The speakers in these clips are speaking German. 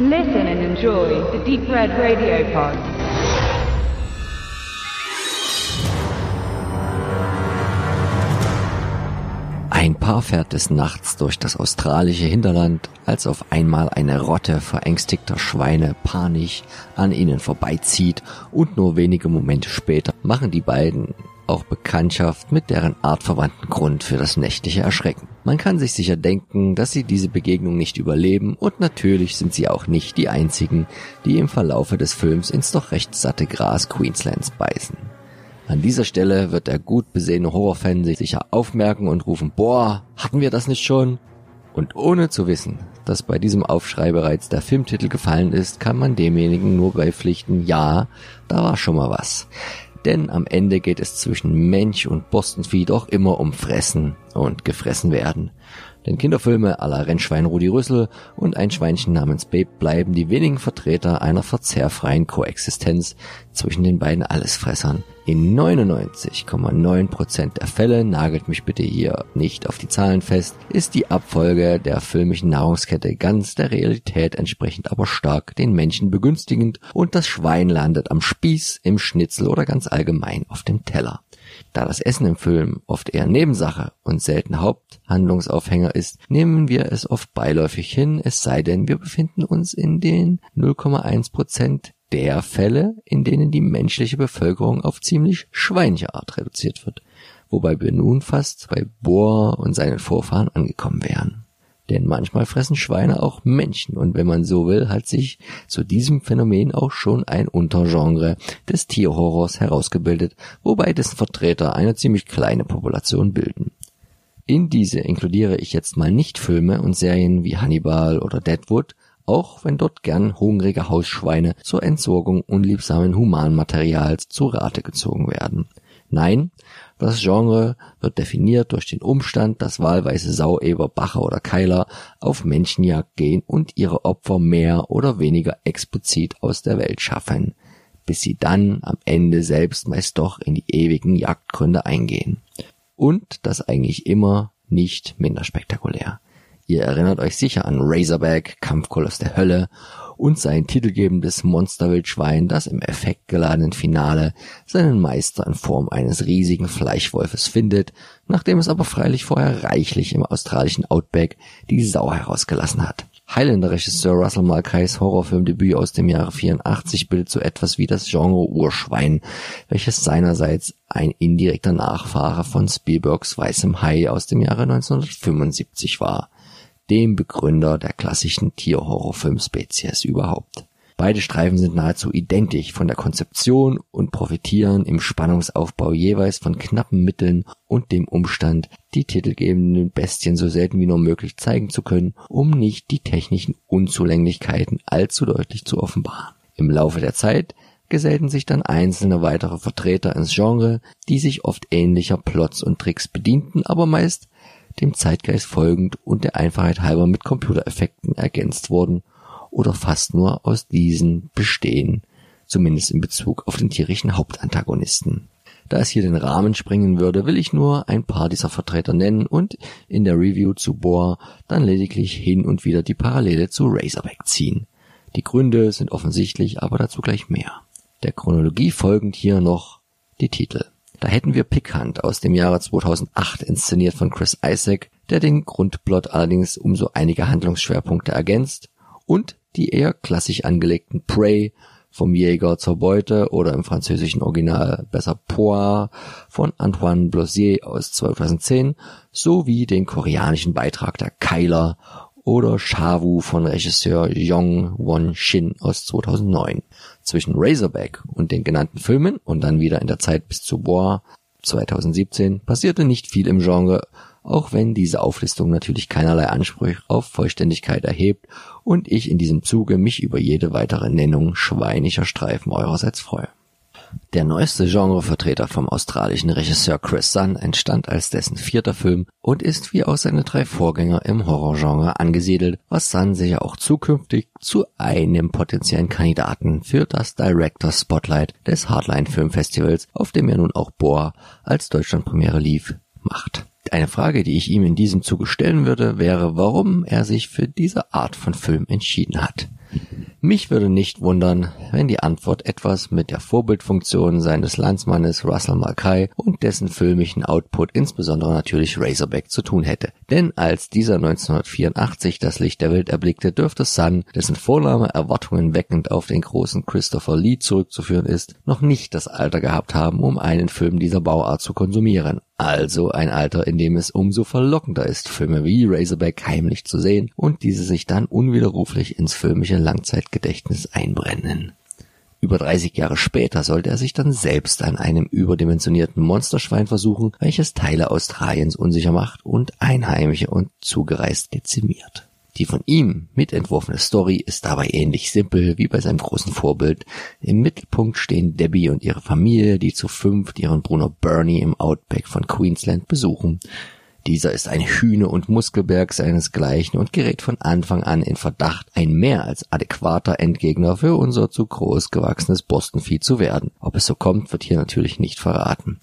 Listen and enjoy the Deep Red Radio Pod. Ein Paar fährt des Nachts durch das australische Hinterland, als auf einmal eine Rotte verängstigter Schweine panisch an ihnen vorbeizieht und nur wenige Momente später machen die beiden auch Bekanntschaft mit deren artverwandten Grund für das nächtliche Erschrecken. Man kann sich sicher denken, dass sie diese Begegnung nicht überleben und natürlich sind sie auch nicht die einzigen, die im Verlaufe des Films ins doch recht satte Gras Queenslands beißen. An dieser Stelle wird der gut besehene Horrorfan sich sicher aufmerken und rufen, boah, hatten wir das nicht schon? Und ohne zu wissen, dass bei diesem Aufschrei bereits der Filmtitel gefallen ist, kann man demjenigen nur beipflichten, ja, da war schon mal was. Denn am Ende geht es zwischen Mensch und Bostonvieh doch immer um Fressen und gefressen werden. Denn Kinderfilme aller Rennschwein Rudi Rüssel und ein Schweinchen namens Babe bleiben die wenigen Vertreter einer verzehrfreien Koexistenz zwischen den beiden Allesfressern. In 99,9% der Fälle, nagelt mich bitte hier nicht auf die Zahlen fest, ist die Abfolge der filmischen Nahrungskette ganz der Realität entsprechend aber stark den Menschen begünstigend und das Schwein landet am Spieß, im Schnitzel oder ganz allgemein auf dem Teller. Da das Essen im Film oft eher Nebensache und selten Haupthandlungsaufhänger ist, nehmen wir es oft beiläufig hin, es sei denn, wir befinden uns in den 0,1 Prozent der Fälle, in denen die menschliche Bevölkerung auf ziemlich schweinige Art reduziert wird, wobei wir nun fast bei Bohr und seinen Vorfahren angekommen wären. Denn manchmal fressen Schweine auch Menschen und wenn man so will, hat sich zu diesem Phänomen auch schon ein Untergenre des Tierhorrors herausgebildet, wobei dessen Vertreter eine ziemlich kleine Population bilden. In diese inkludiere ich jetzt mal nicht Filme und Serien wie Hannibal oder Deadwood, auch wenn dort gern hungrige Hausschweine zur Entsorgung unliebsamen Humanmaterials zu Rate gezogen werden. Nein, das Genre wird definiert durch den Umstand, dass wahlweise Saueber, Bacher oder Keiler auf Menschenjagd gehen und ihre Opfer mehr oder weniger explizit aus der Welt schaffen, bis sie dann am Ende selbst meist doch in die ewigen Jagdgründe eingehen. Und das eigentlich immer nicht minder spektakulär. Ihr erinnert euch sicher an Razorback, Kampfkoloss der Hölle und sein titelgebendes Monsterwildschwein, das im effektgeladenen Finale seinen Meister in Form eines riesigen Fleischwolfes findet, nachdem es aber freilich vorher reichlich im australischen Outback die Sau herausgelassen hat. Highlander-Regisseur Russell Mulcahy's Horrorfilmdebüt aus dem Jahre 84 bildet so etwas wie das Genre Urschwein, welches seinerseits ein indirekter Nachfahre von Spielbergs Weißem Hai aus dem Jahre 1975 war dem Begründer der klassischen Tierhorrorfilm-Spezies überhaupt. Beide Streifen sind nahezu identisch von der Konzeption und profitieren im Spannungsaufbau jeweils von knappen Mitteln und dem Umstand, die titelgebenden Bestien so selten wie nur möglich zeigen zu können, um nicht die technischen Unzulänglichkeiten allzu deutlich zu offenbaren. Im Laufe der Zeit gesellten sich dann einzelne weitere Vertreter ins Genre, die sich oft ähnlicher Plots und Tricks bedienten, aber meist dem Zeitgeist folgend und der Einfachheit halber mit Computereffekten ergänzt wurden oder fast nur aus diesen bestehen, zumindest in Bezug auf den tierischen Hauptantagonisten. Da es hier den Rahmen sprengen würde, will ich nur ein paar dieser Vertreter nennen und in der Review zu Bohr dann lediglich hin und wieder die Parallele zu Razorback ziehen. Die Gründe sind offensichtlich, aber dazu gleich mehr. Der Chronologie folgend hier noch die Titel. Da hätten wir Pickhand aus dem Jahre 2008 inszeniert von Chris Isaac, der den Grundplot allerdings um so einige Handlungsschwerpunkte ergänzt und die eher klassisch angelegten Prey vom Jäger zur Beute oder im französischen Original besser Poir von Antoine Blossier aus 2010 sowie den koreanischen Beitrag der Keiler oder Shawu von Regisseur Yong Won Shin aus 2009. Zwischen Razorback und den genannten Filmen und dann wieder in der Zeit bis zu Bois 2017 passierte nicht viel im Genre, auch wenn diese Auflistung natürlich keinerlei Anspruch auf Vollständigkeit erhebt und ich in diesem Zuge mich über jede weitere Nennung schweinischer Streifen eurerseits freue. Der neueste Genrevertreter vom australischen Regisseur Chris Sun entstand als dessen vierter Film und ist wie auch seine drei Vorgänger im Horrorgenre angesiedelt, was Sun sicher auch zukünftig zu einem potenziellen Kandidaten für das Director Spotlight des Hardline Film Festivals, auf dem er nun auch Bohr als Deutschlandpremiere lief, macht. Eine Frage, die ich ihm in diesem Zuge stellen würde, wäre, warum er sich für diese Art von Film entschieden hat. Mich würde nicht wundern, wenn die Antwort etwas mit der Vorbildfunktion seines Landsmannes Russell Mackay und dessen filmischen Output, insbesondere natürlich Razorback, zu tun hätte. Denn als dieser 1984 das Licht der Welt erblickte, dürfte Sun, dessen Vorname Erwartungen weckend auf den großen Christopher Lee zurückzuführen ist, noch nicht das Alter gehabt haben, um einen Film dieser Bauart zu konsumieren. Also ein Alter, in dem es umso verlockender ist, Filme wie Razorback heimlich zu sehen und diese sich dann unwiderruflich ins filmische Langzeitgedächtnis einbrennen. Über 30 Jahre später sollte er sich dann selbst an einem überdimensionierten Monsterschwein versuchen, welches Teile Australiens unsicher macht und Einheimische und zugereist dezimiert. Die von ihm mitentworfene Story ist dabei ähnlich simpel wie bei seinem großen Vorbild. Im Mittelpunkt stehen Debbie und ihre Familie, die zu fünft ihren Bruder Bernie im Outback von Queensland besuchen. Dieser ist ein Hühne- und Muskelberg seinesgleichen und gerät von Anfang an in Verdacht, ein mehr als adäquater Endgegner für unser zu groß gewachsenes Bostonvieh zu werden. Ob es so kommt, wird hier natürlich nicht verraten.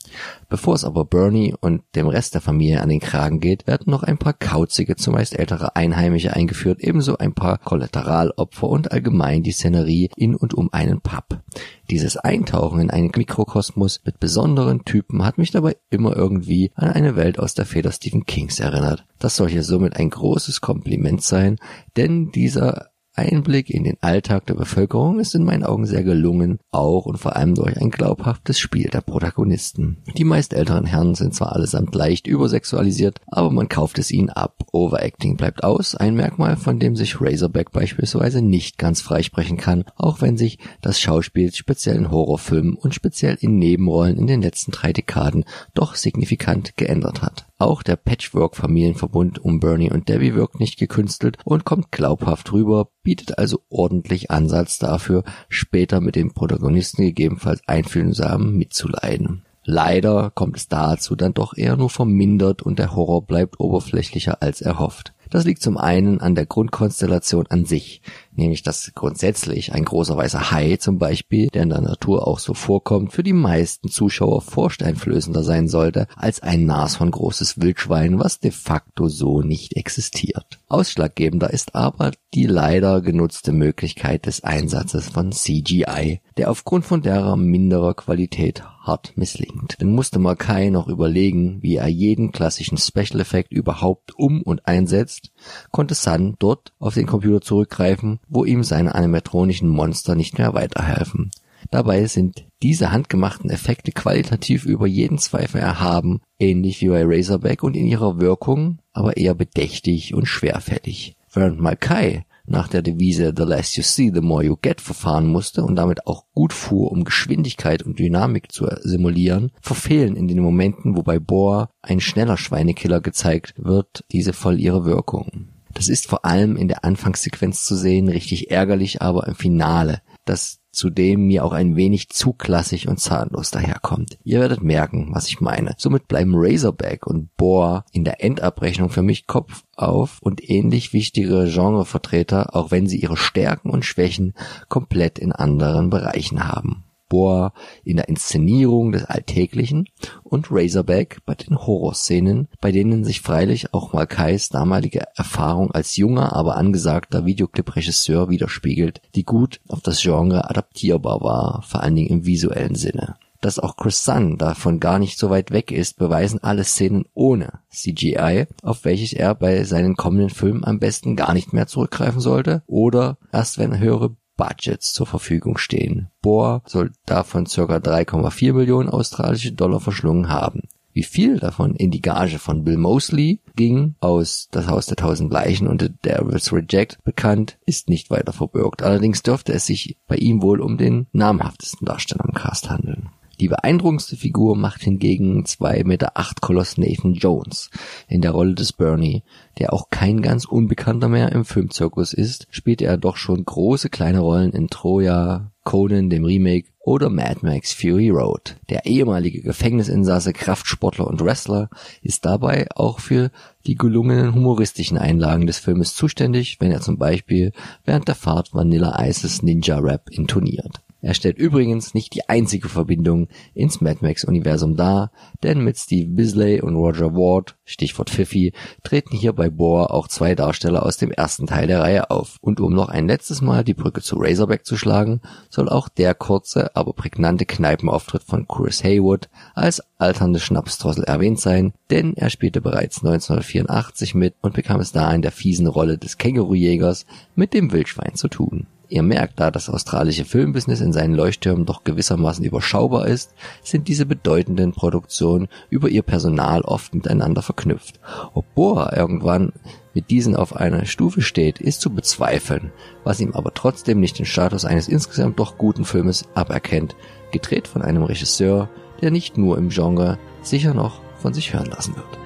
Bevor es aber Bernie und dem Rest der Familie an den Kragen geht, werden noch ein paar kauzige, zumeist ältere Einheimische eingeführt, ebenso ein paar Kollateralopfer und allgemein die Szenerie in und um einen Pub. Dieses Eintauchen in einen Mikrokosmos mit besonderen Typen hat mich dabei immer irgendwie an eine Welt aus der Feder Stephen Kings erinnert. Das soll hier somit ein großes Kompliment sein, denn dieser Einblick in den Alltag der Bevölkerung ist in meinen Augen sehr gelungen, auch und vor allem durch ein glaubhaftes Spiel der Protagonisten. Die meist älteren Herren sind zwar allesamt leicht übersexualisiert, aber man kauft es ihnen ab. Overacting bleibt aus, ein Merkmal, von dem sich Razorback beispielsweise nicht ganz freisprechen kann, auch wenn sich das Schauspiel speziell in Horrorfilmen und speziell in Nebenrollen in den letzten drei Dekaden doch signifikant geändert hat. Auch der Patchwork-Familienverbund um Bernie und Debbie wirkt nicht gekünstelt und kommt glaubhaft rüber, bietet also ordentlich Ansatz dafür, später mit den Protagonisten gegebenenfalls einfühlsam mitzuleiden. Leider kommt es dazu dann doch eher nur vermindert und der Horror bleibt oberflächlicher als erhofft. Das liegt zum einen an der Grundkonstellation an sich, nämlich dass grundsätzlich ein großer weißer Hai zum Beispiel, der in der Natur auch so vorkommt, für die meisten Zuschauer vorsteinflößender sein sollte als ein nashorngroßes Wildschwein, was de facto so nicht existiert. Ausschlaggebender ist aber die leider genutzte Möglichkeit des Einsatzes von CGI, der aufgrund von derer minderer Qualität hart misslingt. Denn musste Mackay noch überlegen, wie er jeden klassischen Special Effekt überhaupt um und einsetzt, konnte Sun dort auf den Computer zurückgreifen, wo ihm seine animatronischen Monster nicht mehr weiterhelfen. Dabei sind diese handgemachten Effekte qualitativ über jeden Zweifel erhaben, ähnlich wie bei Razorback und in ihrer Wirkung aber eher bedächtig und schwerfällig. Während Mackay nach der Devise The less you see, the more you get verfahren musste und damit auch gut fuhr, um Geschwindigkeit und Dynamik zu simulieren, verfehlen in den Momenten, wo bei Bohr ein schneller Schweinekiller gezeigt wird, diese voll ihre Wirkung. Das ist vor allem in der Anfangssequenz zu sehen, richtig ärgerlich, aber im Finale, das zudem mir auch ein wenig zu klassisch und zahnlos daherkommt. Ihr werdet merken, was ich meine. Somit bleiben Razorback und Boar in der Endabrechnung für mich Kopf auf und ähnlich wichtige Genrevertreter, auch wenn sie ihre Stärken und Schwächen komplett in anderen Bereichen haben. Boar in der Inszenierung des Alltäglichen und Razorback bei den Horrorszenen, bei denen sich freilich auch Malkais damalige Erfahrung als junger, aber angesagter Videoclip-Regisseur widerspiegelt, die gut auf das Genre adaptierbar war, vor allen Dingen im visuellen Sinne. Dass auch Chris Sun davon gar nicht so weit weg ist, beweisen alle Szenen ohne CGI, auf welches er bei seinen kommenden Filmen am besten gar nicht mehr zurückgreifen sollte oder erst wenn höhere Budgets zur Verfügung stehen. Bohr soll davon ca. 3,4 Millionen australische Dollar verschlungen haben. Wie viel davon in die Gage von Bill Mosley ging, aus Das Haus der Tausend Leichen und The Devil's Reject bekannt, ist nicht weiter verbürgt. Allerdings dürfte es sich bei ihm wohl um den namhaftesten Darsteller im Cast handeln. Die beeindruckendste Figur macht hingegen 2,8 Meter Koloss Nathan Jones in der Rolle des Bernie, der auch kein ganz Unbekannter mehr im Filmzirkus ist, spielte er doch schon große kleine Rollen in Troja, Conan, dem Remake oder Mad Max Fury Road. Der ehemalige Gefängnisinsasse, Kraftsportler und Wrestler ist dabei auch für die gelungenen humoristischen Einlagen des Filmes zuständig, wenn er zum Beispiel während der Fahrt Vanilla Ices Ninja Rap intoniert. Er stellt übrigens nicht die einzige Verbindung ins Mad Max-Universum dar, denn mit Steve Bisley und Roger Ward, Stichwort Fifi, treten hier bei Bohr auch zwei Darsteller aus dem ersten Teil der Reihe auf. Und um noch ein letztes Mal die Brücke zu Razorback zu schlagen, soll auch der kurze, aber prägnante Kneipenauftritt von Chris Haywood als alternde Schnapsdrossel erwähnt sein, denn er spielte bereits 1984 mit und bekam es da in der fiesen Rolle des Kängurujägers mit dem Wildschwein zu tun. Ihr merkt, da das australische Filmbusiness in seinen Leuchttürmen doch gewissermaßen überschaubar ist, sind diese bedeutenden Produktionen über ihr Personal oft miteinander verknüpft. Ob Boa irgendwann mit diesen auf einer Stufe steht, ist zu bezweifeln, was ihm aber trotzdem nicht den Status eines insgesamt doch guten Filmes aberkennt, gedreht von einem Regisseur, der nicht nur im Genre sicher noch von sich hören lassen wird.